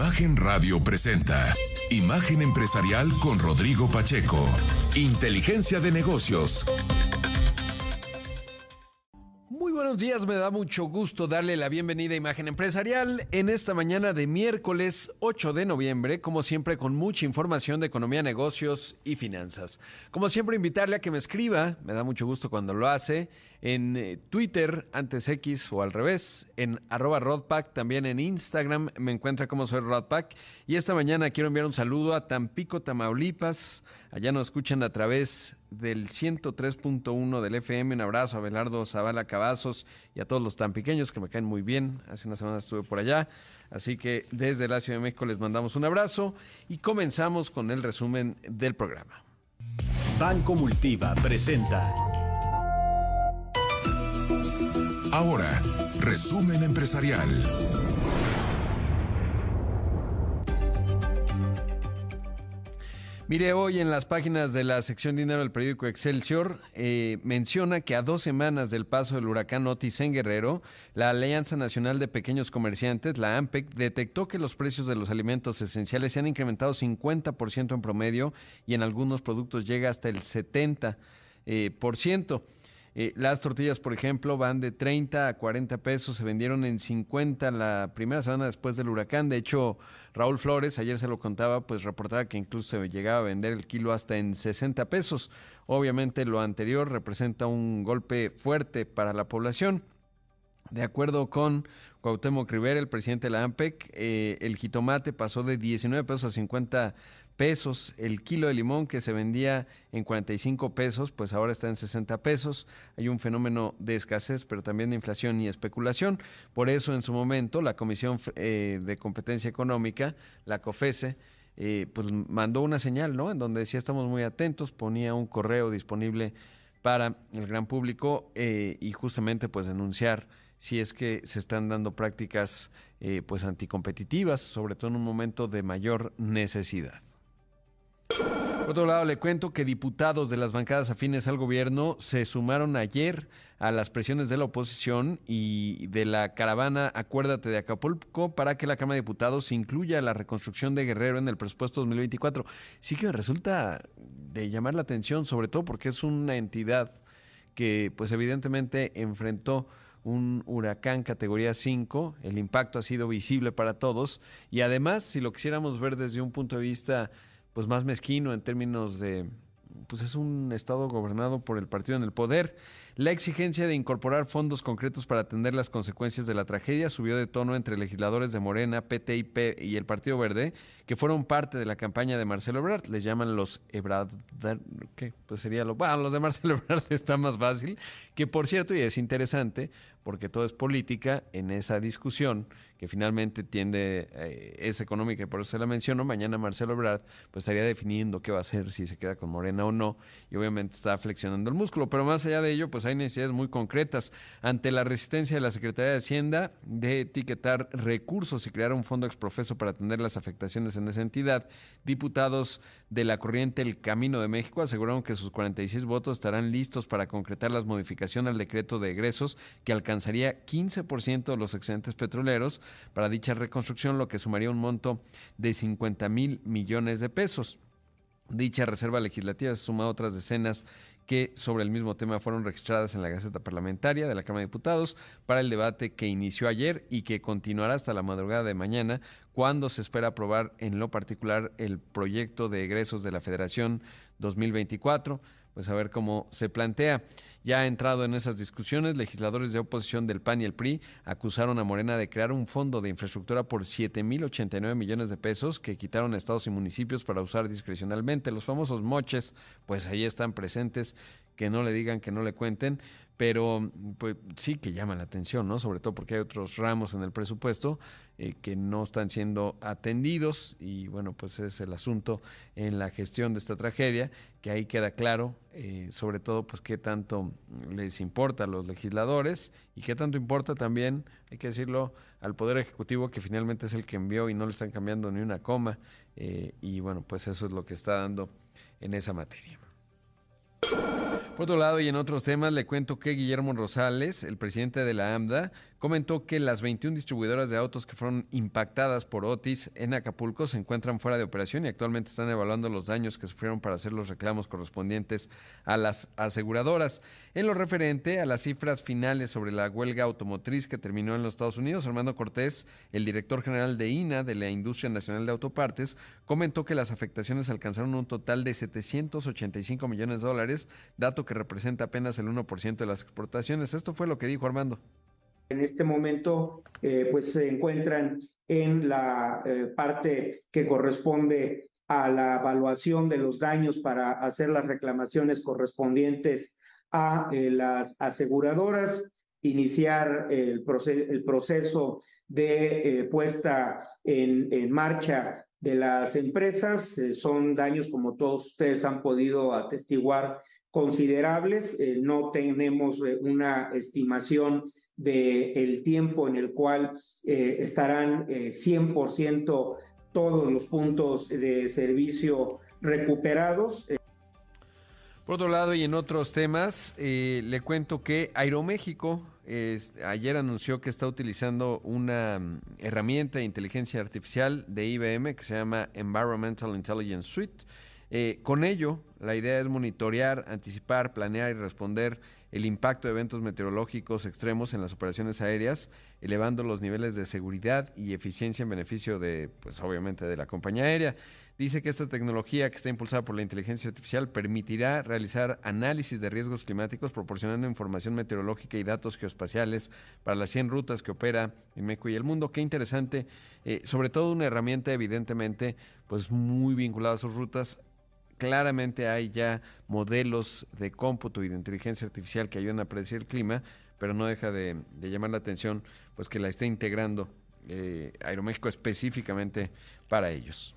Imagen Radio presenta Imagen Empresarial con Rodrigo Pacheco. Inteligencia de negocios. Muy buenos días, me da mucho gusto darle la bienvenida a Imagen Empresarial en esta mañana de miércoles 8 de noviembre, como siempre con mucha información de economía, negocios y finanzas. Como siempre invitarle a que me escriba, me da mucho gusto cuando lo hace, en eh, Twitter, antes X o al revés, en arroba Rodpack, también en Instagram me encuentra como soy Rodpack. Y esta mañana quiero enviar un saludo a Tampico, Tamaulipas. Allá nos escuchan a través del 103.1 del FM. Un abrazo a Belardo Zavala Cavazos y a todos los tan pequeños que me caen muy bien. Hace una semana estuve por allá. Así que desde la Ciudad de México les mandamos un abrazo y comenzamos con el resumen del programa. Banco Multiva presenta Ahora, resumen empresarial. Mire, hoy en las páginas de la sección dinero del periódico Excelsior eh, menciona que a dos semanas del paso del huracán Otis en Guerrero, la Alianza Nacional de Pequeños Comerciantes, la AMPEC, detectó que los precios de los alimentos esenciales se han incrementado 50% en promedio y en algunos productos llega hasta el 70%. Eh, por ciento. Eh, las tortillas, por ejemplo, van de 30 a 40 pesos, se vendieron en 50 la primera semana después del huracán. De hecho, Raúl Flores, ayer se lo contaba, pues reportaba que incluso se llegaba a vender el kilo hasta en 60 pesos. Obviamente lo anterior representa un golpe fuerte para la población. De acuerdo con Cuauhtémoc Rivera, el presidente de la AMPEC, eh, el jitomate pasó de 19 pesos a 50 pesos. El kilo de limón que se vendía en 45 pesos, pues ahora está en 60 pesos. Hay un fenómeno de escasez, pero también de inflación y especulación. Por eso, en su momento, la Comisión eh, de Competencia Económica, la COFESE, eh, pues mandó una señal, ¿no? En donde decía estamos muy atentos, ponía un correo disponible para el gran público eh, y justamente pues denunciar si es que se están dando prácticas pues anticompetitivas, sobre todo en un momento de mayor necesidad. Por otro lado, le cuento que diputados de las bancadas afines al gobierno se sumaron ayer a las presiones de la oposición y de la caravana Acuérdate de Acapulco para que la Cámara de Diputados incluya la reconstrucción de Guerrero en el presupuesto 2024. Sí que resulta de llamar la atención, sobre todo porque es una entidad que pues evidentemente enfrentó un huracán categoría 5, el impacto ha sido visible para todos y además si lo quisiéramos ver desde un punto de vista pues más mezquino en términos de pues es un estado gobernado por el partido en el poder. La exigencia de incorporar fondos concretos para atender las consecuencias de la tragedia subió de tono entre legisladores de Morena, PTIP y el Partido Verde, que fueron parte de la campaña de Marcelo Ebrard. Les llaman los Ebrard, ¿qué? Pues sería lo, bueno, los de Marcelo Ebrard está más fácil, que por cierto, y es interesante, porque todo es política en esa discusión que finalmente tiende, eh, es económica y por eso se la menciono, mañana Marcelo Ebrard pues estaría definiendo qué va a hacer, si se queda con Morena o no, y obviamente está flexionando el músculo, pero más allá de ello, pues hay necesidades muy concretas. Ante la resistencia de la Secretaría de Hacienda de etiquetar recursos y crear un fondo exprofeso para atender las afectaciones en esa entidad, diputados de la corriente El Camino de México aseguraron que sus 46 votos estarán listos para concretar las modificaciones al decreto de egresos que alcanzaría 15% de los excedentes petroleros para dicha reconstrucción, lo que sumaría un monto de 50 mil millones de pesos. Dicha reserva legislativa se suma otras decenas que sobre el mismo tema fueron registradas en la Gaceta Parlamentaria de la Cámara de Diputados para el debate que inició ayer y que continuará hasta la madrugada de mañana, cuando se espera aprobar en lo particular el proyecto de egresos de la Federación 2024. Pues a ver cómo se plantea. Ya entrado en esas discusiones, legisladores de oposición del PAN y el PRI acusaron a Morena de crear un fondo de infraestructura por 7.089 millones de pesos que quitaron a estados y municipios para usar discrecionalmente. Los famosos moches, pues ahí están presentes, que no le digan, que no le cuenten, pero pues sí que llama la atención, ¿no? Sobre todo porque hay otros ramos en el presupuesto eh, que no están siendo atendidos y bueno, pues es el asunto en la gestión de esta tragedia, que ahí queda claro, eh, sobre todo pues qué tanto les importa a los legisladores y qué tanto importa también, hay que decirlo, al Poder Ejecutivo que finalmente es el que envió y no le están cambiando ni una coma eh, y bueno, pues eso es lo que está dando en esa materia. Por otro lado, y en otros temas, le cuento que Guillermo Rosales, el presidente de la AMDA, comentó que las 21 distribuidoras de autos que fueron impactadas por Otis en Acapulco se encuentran fuera de operación y actualmente están evaluando los daños que sufrieron para hacer los reclamos correspondientes a las aseguradoras. En lo referente a las cifras finales sobre la huelga automotriz que terminó en los Estados Unidos, Armando Cortés, el director general de INA, de la Industria Nacional de Autopartes, comentó que las afectaciones alcanzaron un total de 785 millones de dólares, dato que representa apenas el 1% de las exportaciones. Esto fue lo que dijo Armando en este momento eh, pues se encuentran en la eh, parte que corresponde a la evaluación de los daños para hacer las reclamaciones correspondientes a eh, las aseguradoras, iniciar el, proceso de puesta en, marcha de las empresas. son daños, como todos ustedes han podido atestiguar, considerables. no tenemos una estimación del tiempo en el cual eh, estarán 100% eh, todos los puntos de servicio recuperados. Por otro lado, y en otros temas, eh, le cuento que Aeroméxico ayer anunció que está utilizando una mm, herramienta de inteligencia artificial de IBM que se llama Environmental Intelligence Suite. con ello, la idea es monitorear, anticipar, planear y responder el impacto de eventos meteorológicos extremos en las operaciones aéreas, elevando los niveles de seguridad y eficiencia en beneficio de, pues obviamente, de la compañía aérea. Dice que esta tecnología que está impulsada por la inteligencia artificial permitirá realizar análisis de riesgos climáticos proporcionando información meteorológica y datos geoespaciales para las 100 rutas que opera en y el mundo. Qué interesante, eh, sobre todo una herramienta evidentemente pues muy vinculada a sus rutas claramente hay ya modelos de cómputo y de inteligencia artificial que ayudan a predecir el clima, pero no deja de, llamar la atención pues que la esté integrando eh, Aeroméxico específicamente para ellos.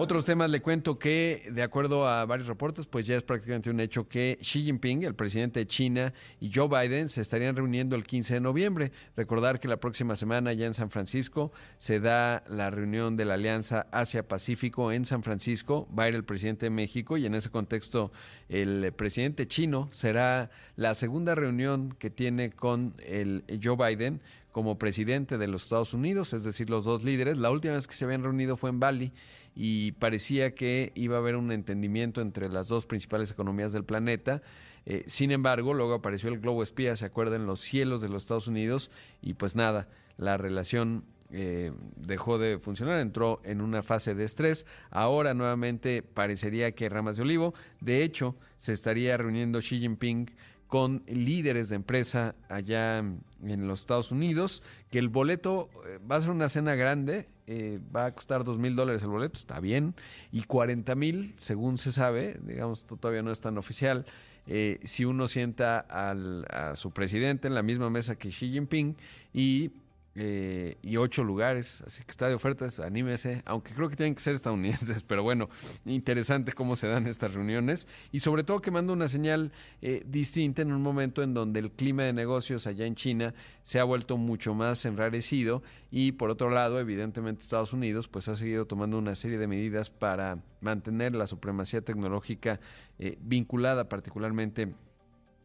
Otros temas le cuento que, de acuerdo a varios reportes, pues ya es prácticamente un hecho que Xi Jinping, el presidente de China, y Joe Biden se estarían reuniendo el 15 de noviembre. Recordar que la próxima semana ya en San Francisco se da la reunión de la Alianza Asia-Pacífico en San Francisco. Va a ir el presidente de México y en ese contexto el presidente chino será la segunda reunión que tiene con el Joe Biden como presidente de los Estados Unidos, es decir, los dos líderes. La última vez que se habían reunido fue en Bali y parecía que iba a haber un entendimiento entre las dos principales economías del planeta. Eh, sin embargo, luego apareció el globo espía, se acuerdan, los cielos de los Estados Unidos y pues nada, la relación eh, dejó de funcionar, entró en una fase de estrés. Ahora nuevamente parecería que ramas de olivo. De hecho, se estaría reuniendo Xi Jinping con líderes de empresa allá en los Estados Unidos, que el boleto eh, va a ser una cena grande, eh, va a costar dos mil dólares el boleto, está bien, y 40 mil, según se sabe, digamos, todavía no es tan oficial, eh, si uno sienta al, a su presidente en la misma mesa que Xi Jinping y eh, y ocho lugares, así que está de ofertas, anímese, aunque creo que tienen que ser estadounidenses, pero bueno, interesante cómo se dan estas reuniones y sobre todo que manda una señal eh, distinta en un momento en donde el clima de negocios allá en China se ha vuelto mucho más enrarecido y por otro lado, evidentemente Estados Unidos pues ha seguido tomando una serie de medidas para mantener la supremacía tecnológica eh, vinculada particularmente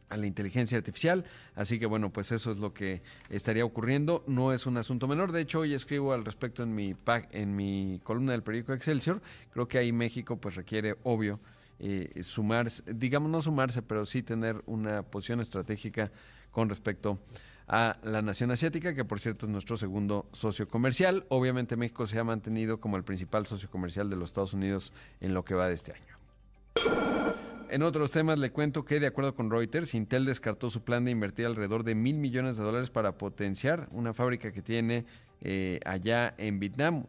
a la inteligencia artificial. Así que bueno, pues eso es lo que estaría ocurriendo. No es un asunto menor. De hecho, hoy escribo al respecto en mi, en mi columna del periódico Excelsior. Creo que ahí México pues requiere, obvio, eh, sumarse, digamos no sumarse, pero sí tener una posición estratégica con respecto a la nación asiática, que por cierto es nuestro segundo socio comercial. Obviamente México se ha mantenido como el principal socio comercial de los Estados Unidos en lo que va de este año. En otros temas le cuento que, de acuerdo con Reuters, Intel descartó su plan de invertir alrededor de mil millones de dólares para potenciar una fábrica que tiene eh, allá en Vietnam,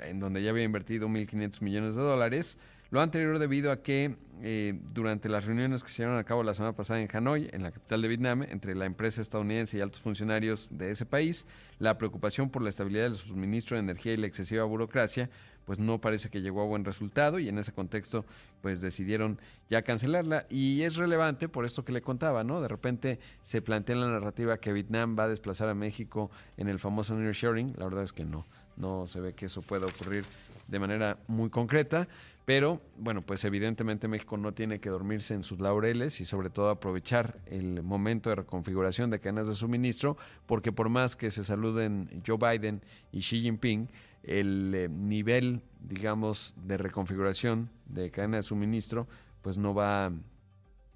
en donde ya había invertido 1.500 millones de dólares. Lo anterior debido a que eh, durante las reuniones que se llevaron a cabo la semana pasada en Hanoi, en la capital de Vietnam, entre la empresa estadounidense y altos funcionarios de ese país, la preocupación por la estabilidad del suministro de energía y la excesiva burocracia, pues no parece que llegó a buen resultado y en ese contexto pues decidieron ya cancelarla y es relevante por esto que le contaba, ¿no? De repente se plantea la narrativa que Vietnam va a desplazar a México en el famoso nearshoring, la verdad es que no, no se ve que eso pueda ocurrir de manera muy concreta. Pero, bueno, pues evidentemente México no tiene que dormirse en sus laureles y sobre todo aprovechar el momento de reconfiguración de cadenas de suministro, porque por más que se saluden Joe Biden y Xi Jinping, el eh, nivel, digamos, de reconfiguración de cadena de suministro, pues no va,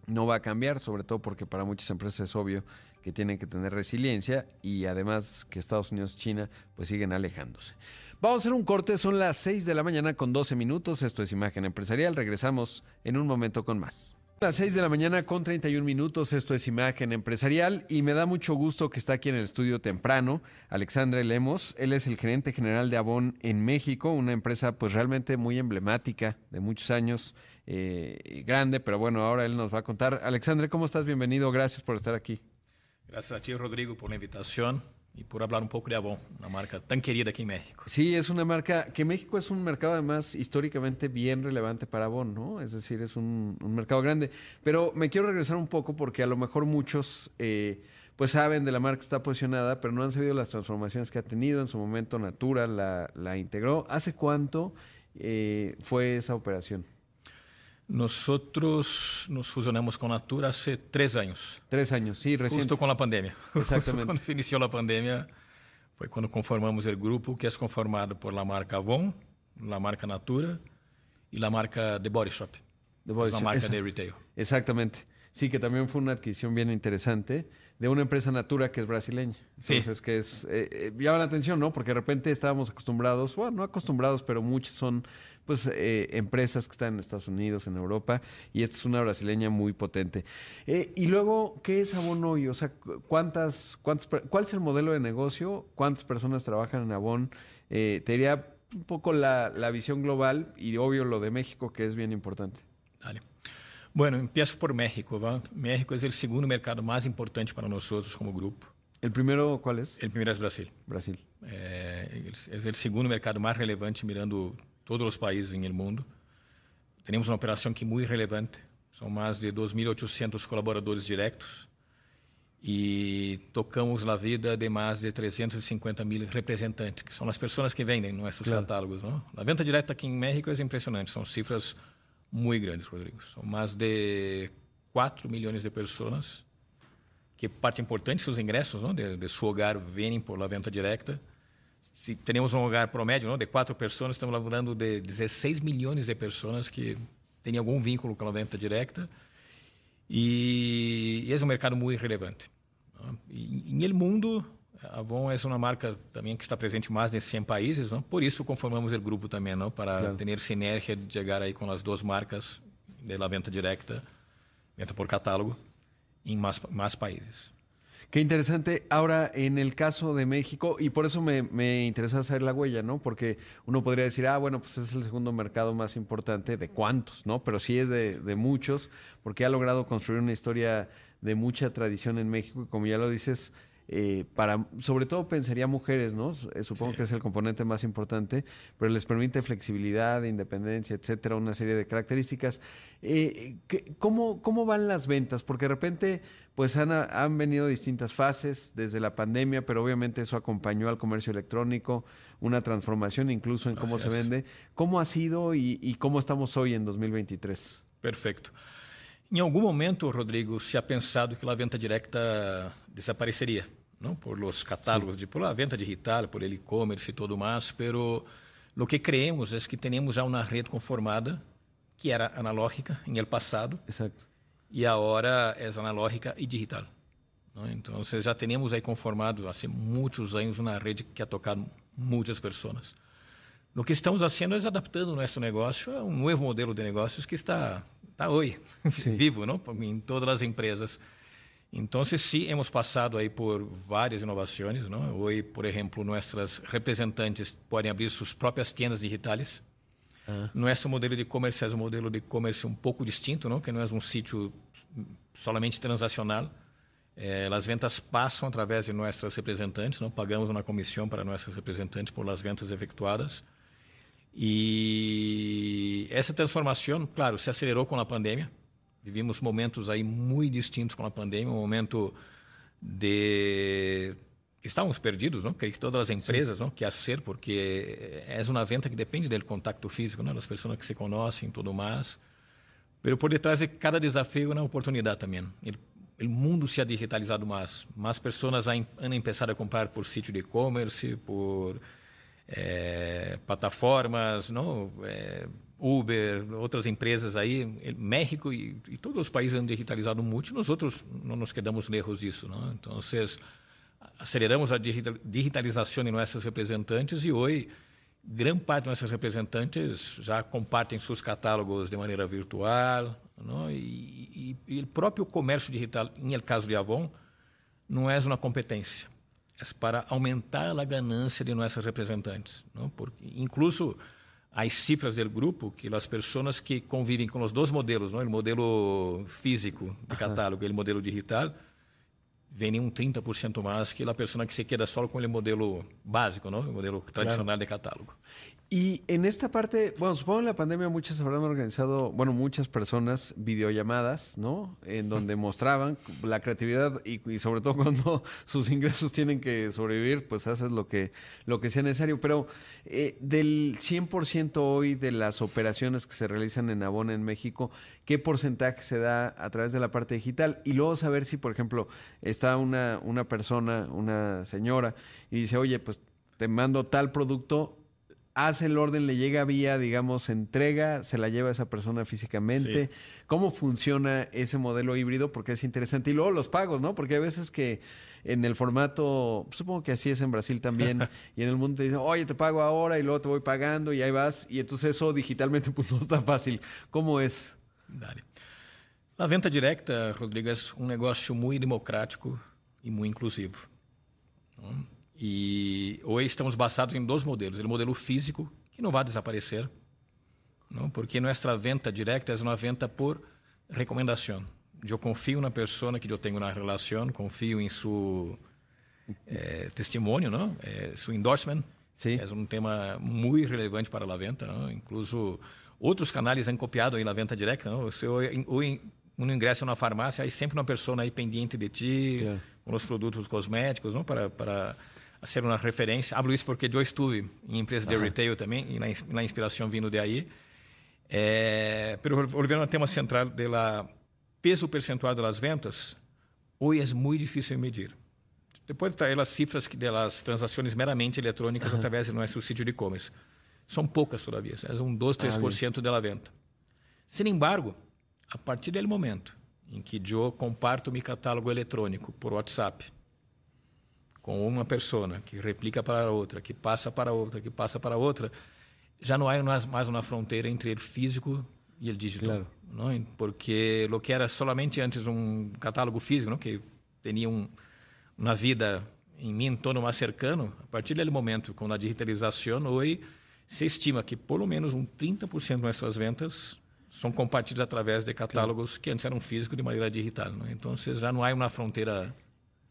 no va a cambiar, sobre todo porque para muchas empresas es obvio que tienen que tener resiliencia y además que Estados Unidos y China pues siguen alejándose. Vamos a hacer un corte, son las 6 de la mañana con 12 minutos, esto es Imagen Empresarial, regresamos en un momento con más. Las 6 de la mañana con 31 minutos, esto es Imagen Empresarial y me da mucho gusto que está aquí en el estudio temprano Alexandre Lemos, él es el gerente general de Avon en México, una empresa pues realmente muy emblemática de muchos años, eh, grande, pero bueno, ahora él nos va a contar. Alexandre, ¿cómo estás? Bienvenido, gracias por estar aquí. Gracias a ti, Rodrigo, por la invitación y por hablar un poco de Avon, una marca tan querida aquí en México. Sí, es una marca que México es un mercado además históricamente bien relevante para Avon, ¿no? Es decir, es un, mercado grande. Pero me quiero regresar un poco porque a lo mejor muchos eh, pues saben de la marca que está posicionada, pero no han sabido las transformaciones que ha tenido. En su momento Natura la, la integró. ¿Hace cuánto eh, fue esa operación? Nosotros nos fusionamos con Natura hace tres años. Tres años, sí, recién. Justo con la pandemia. Exactamente. cuando inició la pandemia fue cuando conformamos el grupo que es conformado por la marca Avon, la marca Natura y la marca The Body Shop. The Body la marca de retail. Exactamente. Sí, que también fue una adquisición bien interesante de una empresa Natura que es brasileña. Entonces, sí. que es, eh, eh, llama la atención, ¿no? Porque de repente estábamos acostumbrados, bueno, no acostumbrados, pero muchos son pues eh, empresas que están en Estados Unidos, en Europa, y esta es una brasileña muy potente. Eh, y luego, ¿qué es Avon hoy? O sea, ¿cuántas, cuántas, ¿cuál es el modelo de negocio? ¿Cuántas personas trabajan en Avon? Eh, te diría un poco la, la, visión global y obvio lo de México, que es bien importante. Dale. Bueno, empiezo por México. ¿va? México es el segundo mercado más importante para nosotros como grupo. ¿El primero cuál es? El primero es Brasil. Brasil. Eh, es el segundo mercado más relevante mirando todos os países no mundo. Temos uma operação que é muito relevante. São mais de 2.800 colaboradores diretos e tocamos na vida de mais de 350 mil representantes, que são as pessoas que vendem nossos claro. catálogos. Não? A venda direta aqui em México é impressionante, são cifras muito grandes, Rodrigo. São mais de 4 milhões de pessoas que parte importante seus ingressos não? De, de seu hogar vêm por la venda direta se temos um lugar promédio de quatro pessoas, estamos falando de 16 milhões de pessoas que têm algum vínculo com a venda direta. E, e é um mercado muito relevante. E, em mundo, a Avon é uma marca também que está presente em mais de 100 países, não? por isso conformamos o grupo também, não? para claro. ter sinergia de chegar aí com as duas marcas de la venda direta, venda por catálogo, em mais, mais países. Qué interesante. Ahora, en el caso de México, y por eso me, me, interesa saber la huella, ¿no? Porque uno podría decir, ah, bueno, pues es el segundo mercado más importante de cuántos, ¿no? Pero sí es de, de muchos, porque ha logrado construir una historia de mucha tradición en México y como ya lo dices, eh, para, sobre todo pensaría mujeres, ¿no? Eh, supongo sí. que es el componente más importante, pero les permite flexibilidad, independencia, etcétera, una serie de características. Eh, ¿cómo, ¿Cómo van las ventas? Porque de repente, pues han, han venido distintas fases desde la pandemia, pero obviamente eso acompañó al comercio electrónico, una transformación incluso en cómo Así se es. vende. ¿Cómo ha sido y, y cómo estamos hoy en 2023? Perfecto. Em algum momento, Rodrigo, se ha pensado que a venda direta desapareceria, por los catálogos, de, por la venda digital, por el e-commerce e todo mais, pero lo que creemos é que temos já uma rede conformada que era analógica em el passado. Exacto. E agora é analógica e digital. Não? Então, já temos aí conformado há muitos anos uma rede que ha tocado muitas pessoas. O que estamos fazendo é adaptando nosso negócio a um novo modelo de negócios que está está hoje vivo, não? Em todas as empresas. Então, sim, hemos passado aí por várias inovações. Hoje, por exemplo, nossas representantes podem abrir suas próprias tendas digitais. Ah. Nosso modelo de e-commerce é um modelo de e-commerce um pouco distinto, não? que não é um sítio somente transacional. É, as vendas passam através de nossas representantes, não pagamos uma comissão para nossas representantes por as vendas efetuadas. E essa transformação, claro, se acelerou com a pandemia. Vivimos momentos aí muito distintos com a pandemia, um momento de estávamos perdidos, não? Que todas as empresas, não? Que a ser, porque é uma venda que depende do contato físico, não? Das pessoas que se conhecem, tudo mais. Pero por detrás de cada desafio uma oportunidade também. O mundo se ha digitalizado mais. Mais pessoas han começado a comprar por sítio de e-commerce, por é, plataformas, não? É, Uber, outras empresas aí, México e, e, todos os países han digitalizado muito, nós outros não nos quedamos lejos disso. Não? Então, aceleramos a digitalização de nossos representantes e hoje grande parte de nossos representantes já compartem seus catálogos de maneira virtual, não? E, e, e o próprio comércio digital, em caso de Avon, não é uma competência, é para aumentar a ganância de nossos representantes, não? Porque incluso as cifras do grupo que as pessoas que convivem com os dois modelos, não? o modelo físico de catálogo e o modelo digital, vendem um 30% mais que a pessoa que se queda só com o modelo básico, ¿no? El modelo tradicional claro. de catálogo. Y en esta parte, bueno, supongo en la pandemia muchas habrán organizado, bueno, muchas personas videollamadas, ¿no? En donde mostraban la creatividad y, y, sobre todo cuando sus ingresos tienen que sobrevivir, pues haces lo que, lo que sea necesario. Pero eh, del 100% hoy de las operaciones que se realizan en Abona en México, ¿qué porcentaje se da a través de la parte digital? Y luego saber si, por ejemplo, está una, una persona, una señora, y dice, oye, pues te mando tal producto, hace el orden, le llega vía, digamos, entrega, se la lleva a esa persona físicamente. ¿Cómo funciona ese modelo híbrido? Porque es interesante. Y luego los pagos, ¿no? Porque hay veces que en el formato, supongo que así es en Brasil también, y en el mundo te dicen, oye, te pago ahora y luego te voy pagando y ahí vas. Y entonces eso digitalmente pues no está fácil. ¿Cómo es? Dale. A venta directa, Rodrigo, é um negócio muito democrático e muito inclusivo. E hoje estamos basados em dois modelos. O modelo físico, que não vai desaparecer, não? porque nossa venda direta é uma venda por recomendação. Eu confio na pessoa que eu tenho na relação, confio em seu eh, testemunho, não? Eh, seu endorsement. Sim. É um tema muito relevante para a venda. Não? Incluso outros canais têm copiado a venda direta. Não? Se eu, um ingresso na farmácia, aí sempre uma pessoa aí pendente de ti, yeah. com os produtos cosméticos, não? para, para a ser uma referência. Hablo isso porque eu estive em empresas de retail também, e na, inspiração vindo de aí. É, pero volviendo ao tema central do peso percentual das ventas, hoje é muito difícil de medir. Depois trazer as cifras das transações meramente eletrônicas uhum. através do nosso sítio de e-commerce. São poucas todavia, é um 2, 3% ah, da venda. Sin embargo, a partir do momento em que eu comparto meu catálogo eletrônico por WhatsApp, com uma pessoa que replica para outra, que passa para outra, que passa para outra, já não há mais uma fronteira entre o físico e o digital. Claro. Não? Porque o que era somente antes um catálogo físico, não? que tinha um, uma vida em mim entorno mais cercano, a partir daquele momento, com a digitalização, hoje se estima que pelo menos um 30% das nossas vendas são compartilhadas através de catálogos que antes eram físicos de maneira digital. Não? Então, já não há uma fronteira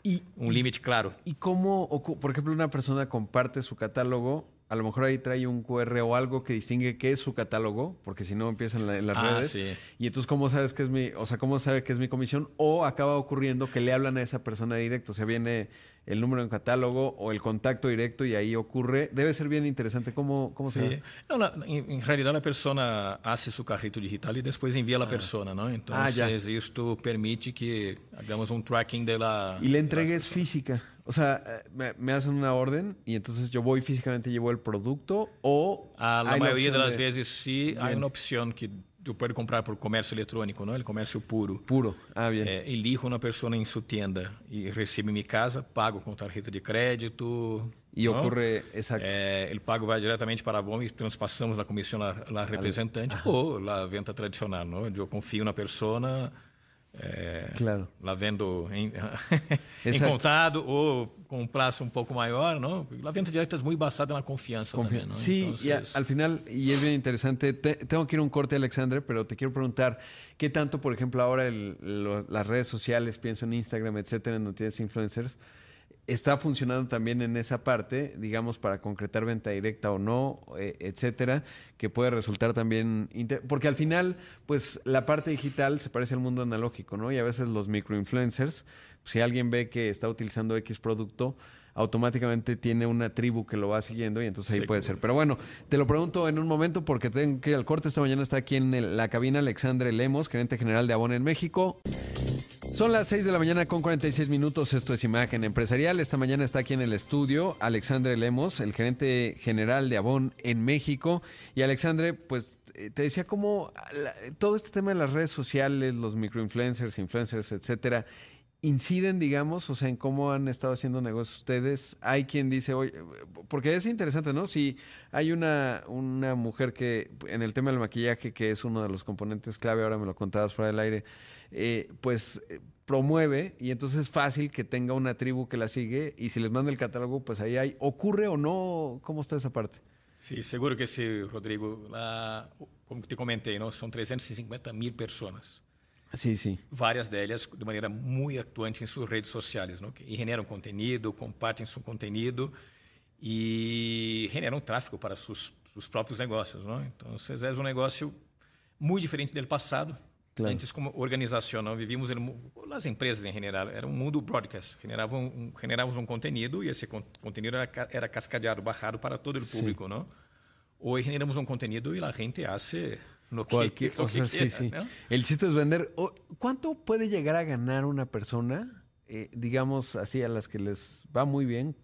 Y, un límite claro. ¿Y cómo, por ejemplo, una persona comparte su catálogo? A lo mejor ahí trae un QR o algo que distingue qué es su catálogo, porque si no empiezan en, las ah, redes. Y entonces, ¿cómo sabes que es mi, o sea, cómo sabe que es mi comisión? O acaba ocurriendo que le hablan a esa persona directo. O sea, viene el número en catálogo o el contacto directo y ahí ocurre. Debe ser bien interesante. ¿Cómo, cómo se ve? No, la, en, en, realidad la persona hace su carrito digital y después envía a la ah. persona, ¿no? Entonces ah, esto permite que hagamos un tracking de la... Y la entrega es física. O sea, me, me, hacen una orden y entonces yo voy físicamente llevo el producto o... A la mayoría de las de... veces sí Bien. hay una opción que tu pode comprar por comércio eletrônico, não? Ele comércio puro. Puro. Ah, bien. É, elijo uma pessoa em sua tenda e recebe minha casa, pago com tarjeta de crédito. E não? ocorre, exato. É, ele pago vai diretamente para a BOM e transpassamos a comissão à representante ah. ou a venda tradicional, não? Eu confio na pessoa é, claro. lá vendo em, em contado ou com um prazo um pouco maior, ¿no? La venta directa es muy basada en la confianza Confi también, ¿no? Sí, Entonces... y a, al final, y es bien interesante, te, tengo que ir a un corte, Alexandre, pero te quiero preguntar, ¿qué tanto, por ejemplo, ahora el, lo, las redes sociales, pienso en Instagram, etcétera, en noticias influencers, está funcionando también en esa parte, digamos, para concretar venta directa o no, eh, etcétera, que puede resultar también. Porque al final, pues la parte digital se parece al mundo analógico, ¿no? Y a veces los microinfluencers, si alguien ve que está utilizando X producto, automáticamente tiene una tribu que lo va siguiendo y entonces ahí puede ser. Pero bueno, te lo pregunto en un momento porque tengo que ir al corte. Esta mañana está aquí en la cabina Alexandre Lemos, gerente general de Avon en México. Son las 6 de la mañana con 46 minutos. Esto es Imagen Empresarial. Esta mañana está aquí en el estudio Alexandre Lemos, el gerente general de Avon en México. Y Alexandre, pues eh, te decía cómo todo este tema de las redes sociales, los microinfluencers, influencers, etcétera, inciden, digamos, o sea, en cómo han estado haciendo negocios ustedes. Hay quien dice, oye, porque es interesante, ¿no? Si hay una, una mujer que, en el tema del maquillaje, que es uno de los componentes clave, ahora me lo contabas fuera del aire, eh, pues promueve y entonces es fácil que tenga una tribu que la sigue y si les manda el catálogo, pues ahí hay, ¿ocurre o no? ¿Cómo está esa parte? Sí, seguro que sí, Rodrigo. La, como te comentei, ¿no? son 350 mil personas. Sí, sí. Várias delas de maneira muito atuante em suas redes sociais, não? e generam conteúdo, compartilham seu conteúdo e generam tráfego para seus, seus próprios negócios. Não? Então, é um negócio muito diferente do passado. Claro. Antes, como organização, não vivíamos as empresas em geral era um mundo broadcast, generavam um, generávamos um conteúdo e esse conteúdo era, era cascadeado, barrado para todo o público, Sim. não? Hoje generamos um conteúdo e a gente hace lo que, Cualquier, lo o sea, quiera, sí, sí. ¿no? El chiste es vender. ¿Cuánto puede llegar a ganar una persona, eh, digamos así, a las que les va muy bien?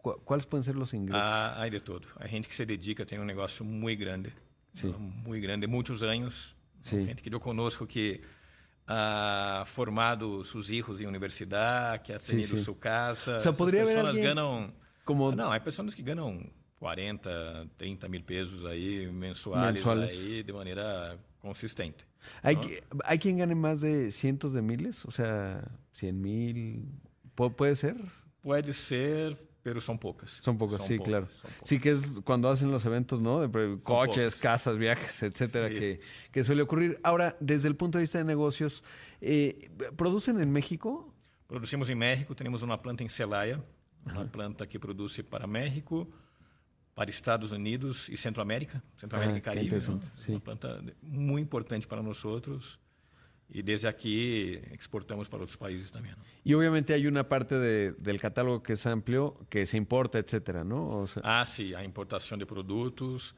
¿Cuáles pueden ser los ingresos? Ah, hay de todo. Hay gente que se dedica, tem um negócio muito grande. Sí. Muito grande, muitos anos. Sí. Gente que eu conosco que ha formado seus filhos em universidade, que ha tenido sua casa. O sea, podría haber alguien ganam... Como... Não, há pessoas que ganham 40, 30 mil pesos aí mensuales. Ahí de manera consistente. ¿Hay, ¿no? ¿Hay quien gane más de cientos de miles? O sea, 100 mil. ¿Puede ser? Puede ser, pero son pocas. Son pocas, son sí, pocas, claro. Pocas. Sí, que es cuando hacen los eventos, ¿no? De coches, casas, viajes, etcétera, sí. que, que, suele ocurrir. Ahora, desde el punto de vista de negocios, eh, ¿producen en México? Producimos en México, tenemos una planta en Celaya, una planta que produce para México para Estados Unidos e Centroamérica, Centroamérica ah, e Caribe. É uma planta muito importante para nós outros. E desde aqui exportamos para outros países também. E obviamente há uma parte de, do catálogo que é amplo, que se importa, etc. Não? Sea... Ah, sim, a importação de produtos,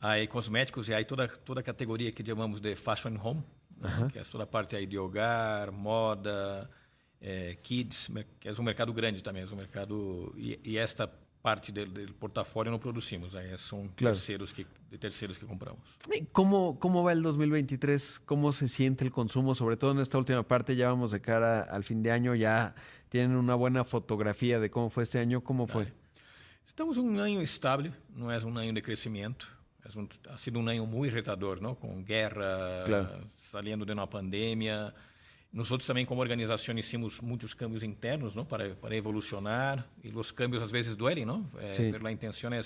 há cosméticos e há toda toda a categoria que chamamos de fashion home, uh -huh. que é toda a parte aí de hogar, moda, é, kids, que é um mercado grande também, é um mercado e, e esta parte del, del, portafolio no producimos, ahí son claro. terceros que, de terceros que compramos. ¿Cómo, ¿Cómo va el 2023? ¿Cómo se siente el consumo? Sobre todo en esta última parte, ya vamos de cara al fin de año, ya tienen una buena fotografía de cómo fue este año. ¿Cómo fue? Dale. Estamos en un año estable, no es un año de crecimiento. Es un, ha sido un año muy retador, ¿no? Con guerra, claro. saliendo de una pandemia, Nós outros também, como organização, hicimos muitos câmbios internos não? Para, para evolucionar. E os câmbios, às vezes, duelem, não? É, a intenção é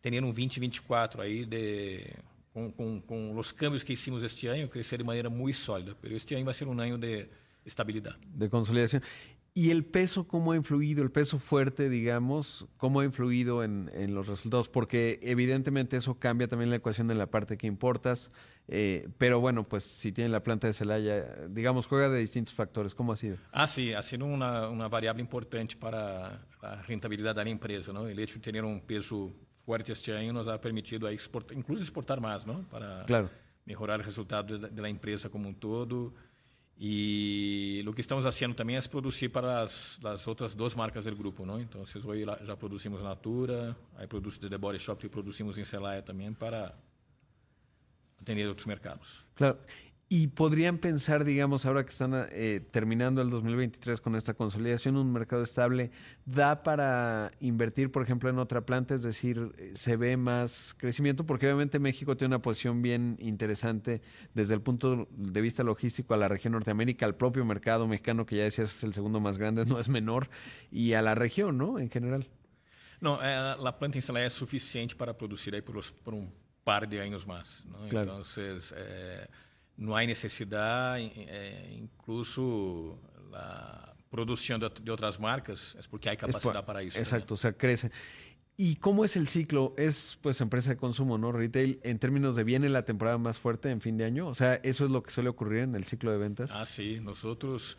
ter um 2024 aí de, com, com, com os câmbios que hicimos este ano, crescer de maneira muito sólida. Mas este ano vai ser um ano de estabilidade. De consolidação. ¿Y el peso cómo ha influido, el peso fuerte, digamos, cómo ha influido en, en los resultados? Porque evidentemente eso cambia también la ecuación en la parte que importas, eh, pero bueno, pues si tiene la planta de Celaya, digamos, juega de distintos factores. ¿Cómo ha sido? Ah, sí, ha sido una, una variable importante para la rentabilidad de la empresa, ¿no? El hecho de tener un peso fuerte este año nos ha permitido exportar, incluso exportar más, ¿no? Para claro. mejorar el resultado de, de la empresa como un todo. E o que estamos fazendo também é produzir para as, as, outras duas marcas do grupo, não? Então, hoje já produzimos Natura, aí produtos de The Body Shop que produzimos em Celaya também para atender outros mercados. Claro. Y podrían pensar, digamos, ahora que están eh, terminando el 2023 con esta consolidación, un mercado estable, ¿da para invertir, por ejemplo, en otra planta? Es decir, ¿se ve más crecimiento? Porque obviamente México tiene una posición bien interesante desde el punto de vista logístico a la región Norteamérica, al propio mercado mexicano, que ya decías es el segundo más grande, no es menor, y a la región, ¿no? En general. No, eh, la planta en es suficiente para producir ahí por, los, por un par de años más. ¿no? Claro. Entonces, eh, não há necessidade, é, incluso a produção de, de, outras marcas, é porque há capacidade para isso. Exacto, o sea, crece. ¿Y cómo es el ciclo? Es pues empresa de consumo, ¿no? Retail, en términos de viene la temporada más fuerte en fin de año. O sea, ¿eso es lo que suele ocurrir en el ciclo de ventas? Ah, sí. Nosotros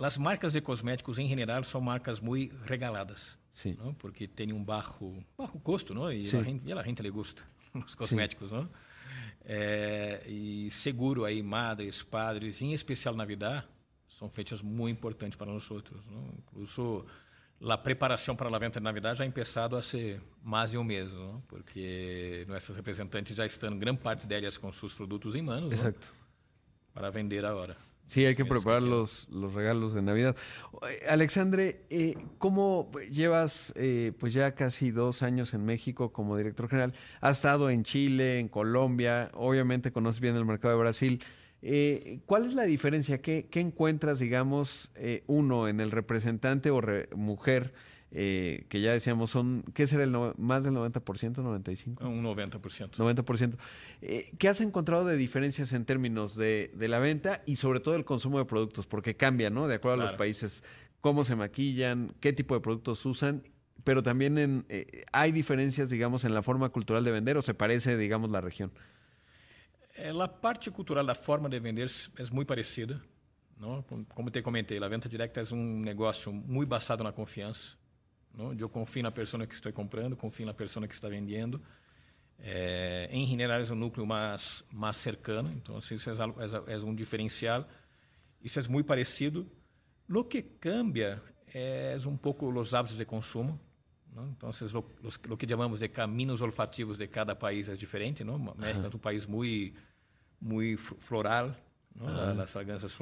as marcas de cosméticos, em geral, são marcas muito regaladas. Sim. Não? Porque tem um baixo, baixo custo, não? E, a gente, a gente lhe gosta, os cosméticos, não? É, e seguro aí, madres, padres, em especial Navidad, são feitas muito importantes para nós outros. Não? Incluso a preparação para a venda de Navidad já ha começado a ser mais de um mês, não? porque nossas representantes já estão, grande parte delas, com seus produtos em Exacto. para vender agora. Sí, hay que preparar los, los regalos de Navidad. Alexandre, eh, ¿cómo llevas eh, pues ya casi dos años en México como director general? Has estado en Chile, en Colombia, obviamente conoces bien el mercado de Brasil. Eh, ¿Cuál es la diferencia? ¿Qué, qué encuentras, digamos, eh, uno en el representante o re- mujer? Eh, que ya decíamos son, ¿qué será el no- más del 90%, 95%? Um 90%. 90%. Eh, ¿Qué has encontrado de diferencias en términos de, de la venta y sobre todo el consumo de productos? Porque cambia, ¿no? De acuerdo a los países, cómo se maquillan, qué tipo de productos usan, pero también en, eh, hay diferencias, digamos, en la forma cultural de vender o se parece, digamos, la región. É, a parte cultural da forma de vender é muito parecida. Não? Como- te comentei, a venda direta é um negócio muito basado na confiança. Não? Eu confio na pessoa que estou comprando, confio na pessoa que está vendendo. É, em geral, é um núcleo mais, mais cercano, então assim, isso é, algo- é, é um diferencial. Isso é muito parecido. O que cambia é um pouco os hábitos de consumo. ¿no? Entonces, lo, los- lo que llamamos de caminos olfativos de cada país es diferente, ¿no? México es un país muy, muy fl- floral, ¿no? La- las fragancias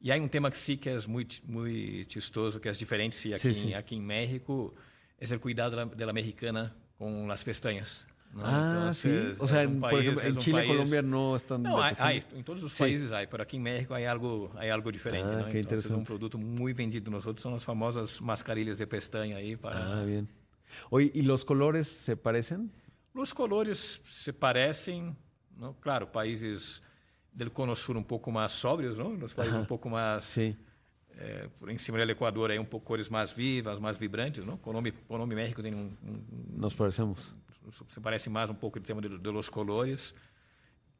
florales. Y hay un tema que sí que es muy, ch- muy chistoso, que es diferente, sí, aquí, Sí, sí. aquí en México, es el cuidado de la, de la mexicana con las pestañas. ¿no? Ah, sí. Entonces, O sea, es un en- por país- ejemplo, es en un Chile, país- Colombia no están... não, de há, costumbre. há, em todos os Sim. países há, pero aqui em México há algo, há algo diferente. Ah, né? que Então, interessante. um produto muito vendido nos outros são as famosas mascarilhas de pestaña aí para Ah, bien. Oye, ¿y los colores se parecen? Os colores se parecem, não? claro, países do Cono Sul um pouco mais sóbrios, não? Os países um pouco mais Sí. eh, por em cima do Equador aí um pouco cores mais vivas, mais vibrantes, não? Colômbia, Colômbia e México tem um, um, Nos parecemos. se parece mais um pouco do tema de, de los colores,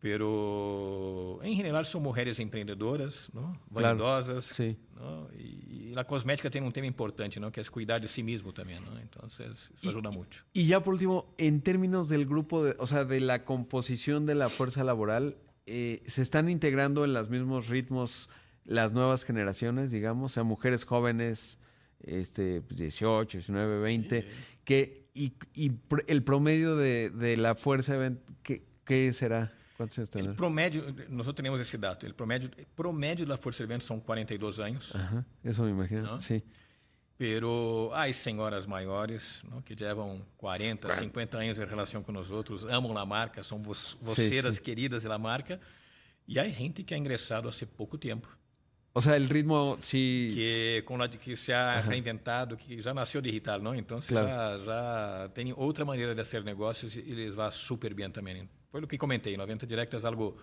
pero em geral são mulheres empreendedoras, não? Claro, Vaidosas, sí. não? E, e a cosmética tem um tema importante, não? Que é cuidar de si mesmo também, não? Então isso ajuda muito. Y ya por último, en términos del grupo, de, o sea, de la composición de la fuerza laboral, eh, ¿se están integrando en los mismos ritmos las nuevas generaciones, digamos? O sea, mujeres jóvenes, este, pues, 18, 19, 20, que, y, el promedio de, de la fuerza, ¿qué, qué será? ¿Cuántos años O tendrá? promédio, nós temos esse dado, o promédio, promédio da Força de Ventos são 42 anos, Ajá, eso me imagino, ¿No? sí. Pero há senhoras maiores não, que levam 40, 50 anos de relação com nós outros, amam a marca, são vo voceiras sim. queridas da marca, e há gente que é ingressado há pouco tempo, O sea, el ritmo, sí. que com la, que se ha reinventado, que já nasceu digital, não? Então Claro. já já tem outra maneira de fazer negócios e eles vão super bem também. Foi o que comentei, 90 Direct é algo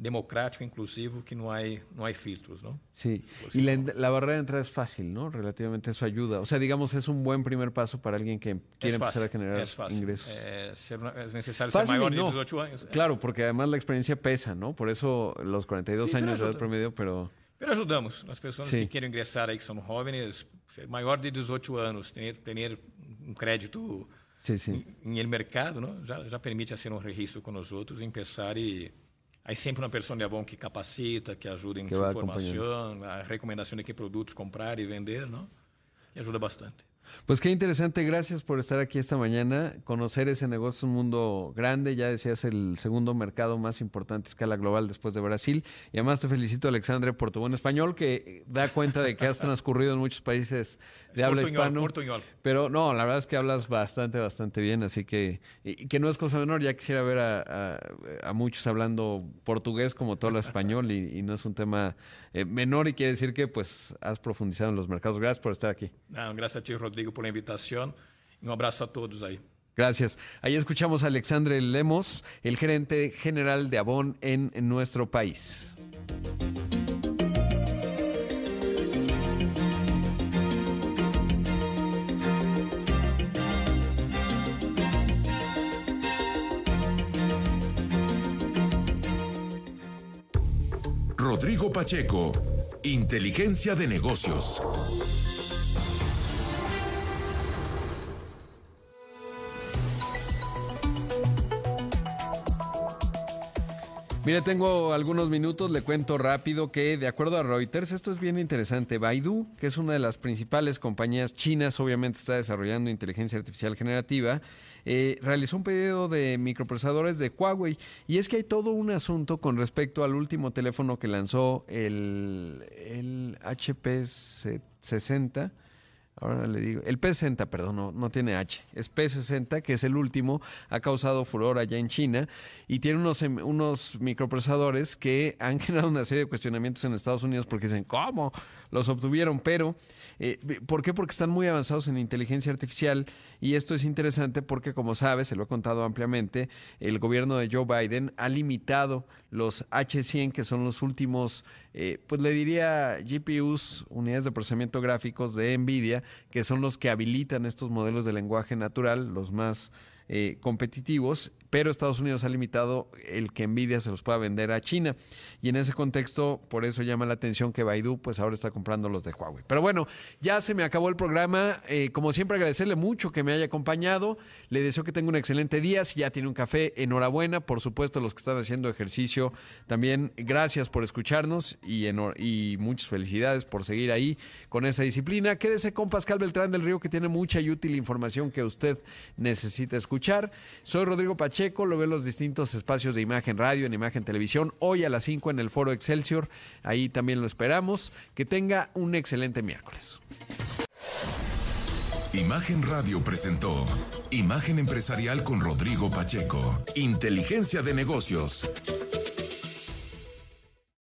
democrático, inclusivo, que não há não há filtros, não? Sí, y la, la barrera de entrada es fácil, ¿no? Relativamente eso ayuda. O sea, digamos, es un buen primer paso para alguien que quiere es empezar fácil, a generar es fácil. ingresos. Ser una- es necesario Fácil ser de no. 18 anos. Claro, porque además la experiencia pesa, ¿no? Por eso los 42 Sí, años de edad promedio, pero Pero ajudamos as pessoas Sim. que querem ingressar aí, que são jovens, ser maior de 18 anos, ter, ter um crédito sí, sí. em el mercado, não? Já, já permite fazer um registro com os outros, empezar e aí sempre uma pessoa de Avon que capacita, que ajuda em Que sua formação, a recomendação de que produtos comprar e vender, não? Que ajuda bastante. Pues qué interesante, gracias por estar aquí esta mañana. Conocer ese negocio un mundo grande, ya decías, el segundo mercado más importante a escala global después de Brasil. Y además te felicito, Alexandre, por tu buen español, que da cuenta de que has transcurrido en muchos países de habla hispano. portuñol. Pero no, la verdad es que hablas bastante, bastante bien, así que, y, que no es cosa menor, ya quisiera ver a, a- a muchos hablando portugués como todo lo español y, y no es un tema eh, menor y quiere decir que pues has profundizado en los mercados. Gracias por estar aquí. Não, graças a ti, Rodrigo, por la invitação. E um abraço a todos aí. Gracias. Ahí escuchamos a Alexandre Lemos, el gerente general de Avon en, en nuestro país. Rodrigo Pacheco, Inteligencia de negocios. Mire, tengo algunos minutos, le cuento rápido que de acuerdo a Reuters, esto es bien interesante, Baidu, que es una de las principales compañías chinas, obviamente está desarrollando inteligencia artificial generativa, eh, realizó un pedido de microprocesadores de Huawei. Y es que hay todo un asunto con respecto al último teléfono que lanzó el, HP 60 Ahora le digo, el P60, perdón, no, no, tiene H, es P60, que es el último, ha causado furor allá en China. Y tiene unos, em, unos microprocesadores que han generado una serie de cuestionamientos en Estados Unidos porque dicen, ¿cómo? Los obtuvieron, pero eh, ¿por qué? Porque están muy avanzados en inteligencia artificial. Y esto es interesante porque, como sabes, se lo he contado ampliamente, el gobierno de Joe Biden ha limitado los H100, que son los últimos, eh, pues le diría GPUs, unidades de procesamiento gráficos de NVIDIA, que son los que habilitan estos modelos de lenguaje natural, los más eh, competitivos, pero Estados Unidos ha limitado el que Nvidia se los pueda vender a China. Y en ese contexto, por eso llama la atención que Baidu pues ahora está comprando los de Huawei. Pero bueno, ya se me acabó el programa. Eh, como siempre, agradecerle mucho que me haya acompañado. Le deseo que tenga un excelente día. Si ya tiene un café, enhorabuena. Por supuesto, los que están haciendo ejercicio, también gracias por escucharnos y, y muchas felicidades por seguir ahí con esa disciplina. Quédese con Pascal Beltrán del Río, que tiene mucha y útil información que usted necesita escuchar. Soy Rodrigo Pacheco, lo veo en los distintos espacios de Imagen Radio, en Imagen Televisión, hoy a las 5 en el Foro Excelsior. Ahí también lo esperamos. Que tenga un excelente miércoles. Imagen Radio presentó Imagen Empresarial con Rodrigo Pacheco. Inteligencia de negocios.